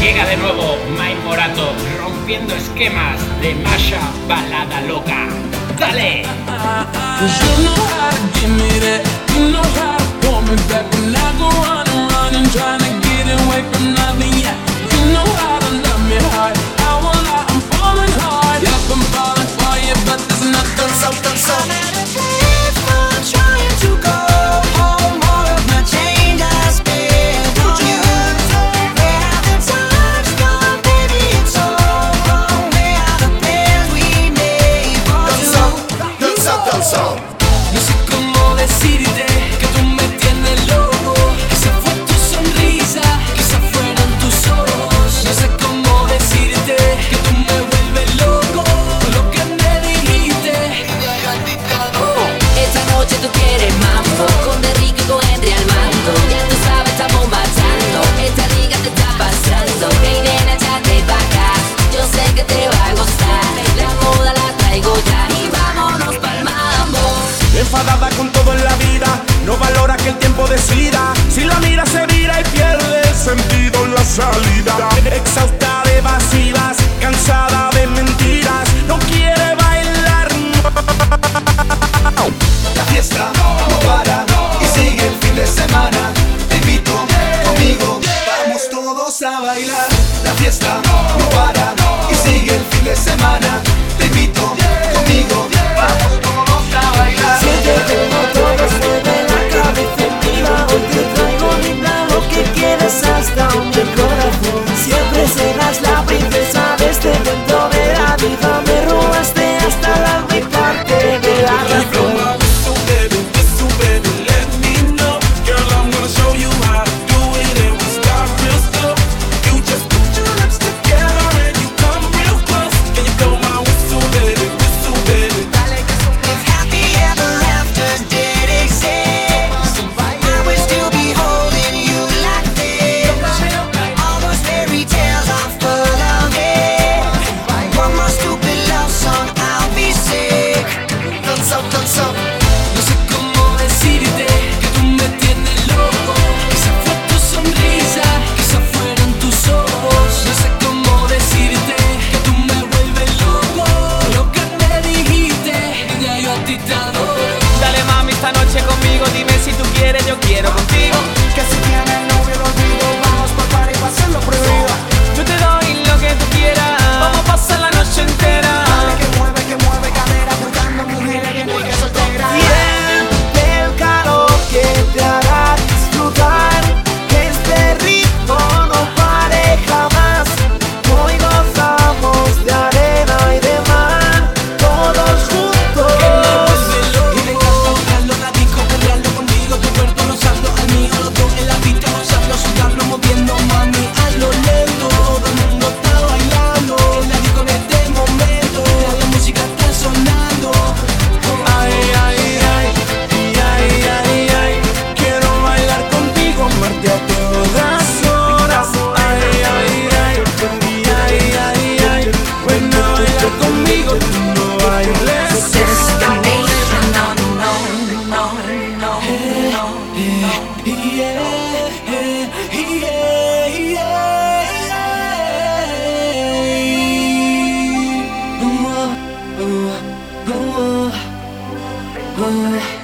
Llega de nuevo Mike Morato rompiendo esquemas de Masha Balada Loca. ¡Dale! Fiesta no para y sigue el fin de semana. Te invito conmigo, vamos todos a bailar. La fiesta no para y sigue el fin de semana. Dale mami esta noche conmigo, dime si tú quieres, yo quiero contigo. Que se oh, oh.